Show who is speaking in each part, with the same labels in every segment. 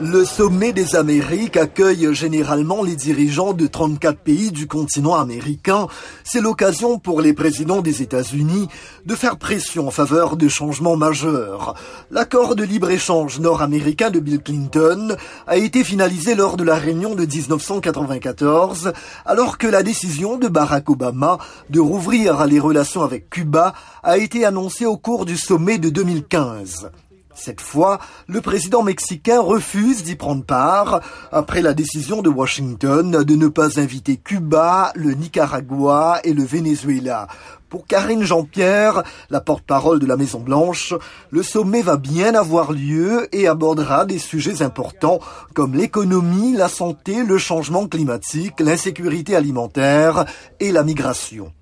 Speaker 1: Le sommet des Amériques accueille généralement les dirigeants de 34 pays du continent américain. C'est l'occasion pour les présidents des États-Unis de faire pression en faveur de changements majeurs. L'accord de libre-échange nord-américain de Bill Clinton a été finalisé lors de la réunion de 1994, alors que la décision de Barack Obama de rouvrir les relations avec Cuba a été annoncée au cours du sommet de 2015. Cette fois, le président mexicain refuse d'y prendre part après la décision de Washington de ne pas inviter Cuba, le Nicaragua et le Venezuela. Pour Karine Jean-Pierre, la porte-parole de la Maison-Blanche, le sommet va bien avoir lieu et abordera des sujets importants comme l'économie, la santé, le changement climatique, l'insécurité alimentaire et la migration.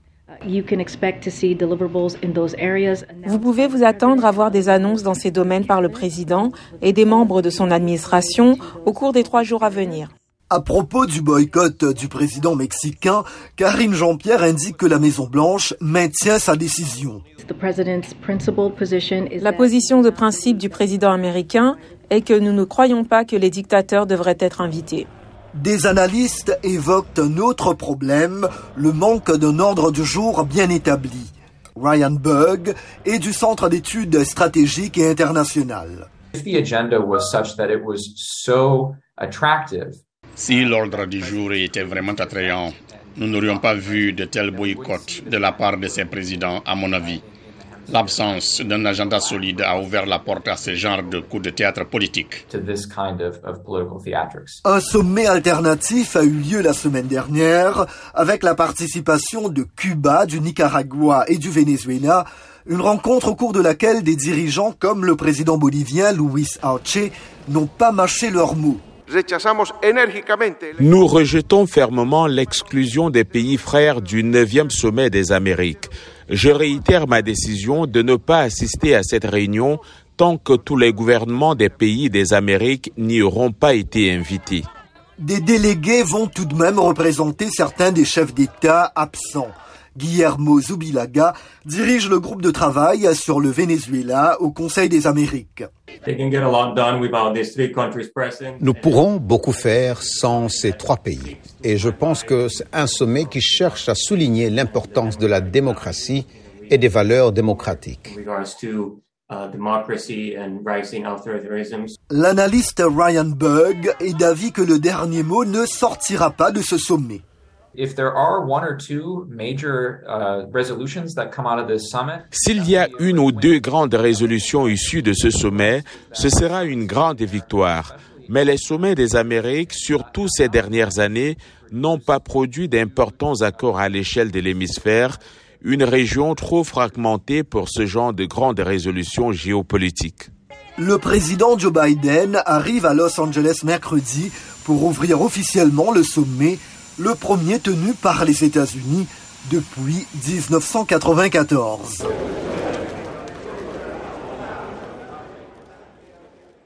Speaker 2: Vous pouvez vous attendre à voir des annonces dans ces domaines par le président et des membres de son administration au cours des trois jours à venir.
Speaker 1: À propos du boycott du président mexicain, Karine Jean-Pierre indique que la Maison-Blanche maintient sa décision.
Speaker 2: La position de principe du président américain est que nous ne croyons pas que les dictateurs devraient être invités.
Speaker 1: Des analystes évoquent un autre problème, le manque d'un ordre du jour bien établi. Ryan Bug est du Centre d'études stratégiques et internationales.
Speaker 3: Si l'ordre du jour était vraiment attrayant, nous n'aurions pas vu de tels boycotts de la part de ces présidents, à mon avis. L'absence d'un agenda solide a ouvert la porte à ce genre de coup de théâtre politique.
Speaker 1: Un sommet alternatif a eu lieu la semaine dernière avec la participation de Cuba, du Nicaragua et du Venezuela, une rencontre au cours de laquelle des dirigeants comme le président bolivien Luis Arce n'ont pas mâché leurs mots.
Speaker 4: Nous rejetons fermement l'exclusion des pays frères du 9e sommet des Amériques. Je réitère ma décision de ne pas assister à cette réunion tant que tous les gouvernements des pays des Amériques n'y auront pas été invités.
Speaker 1: Des délégués vont tout de même représenter certains des chefs d'État absents. Guillermo Zubilaga dirige le groupe de travail sur le Venezuela au Conseil des Amériques.
Speaker 5: Nous pourrons beaucoup faire sans ces trois pays. Et je pense que c'est un sommet qui cherche à souligner l'importance de la démocratie et des valeurs démocratiques.
Speaker 1: L'analyste Ryan Bug est d'avis que le dernier mot ne sortira pas de ce sommet.
Speaker 4: S'il y a une ou deux grandes résolutions issues de ce sommet, ce sera une grande victoire. Mais les sommets des Amériques, surtout ces dernières années, n'ont pas produit d'importants accords à l'échelle de l'hémisphère, une région trop fragmentée pour ce genre de grandes résolutions géopolitiques.
Speaker 1: Le président Joe Biden arrive à Los Angeles mercredi pour ouvrir officiellement le sommet le premier tenu par les États-Unis depuis 1994.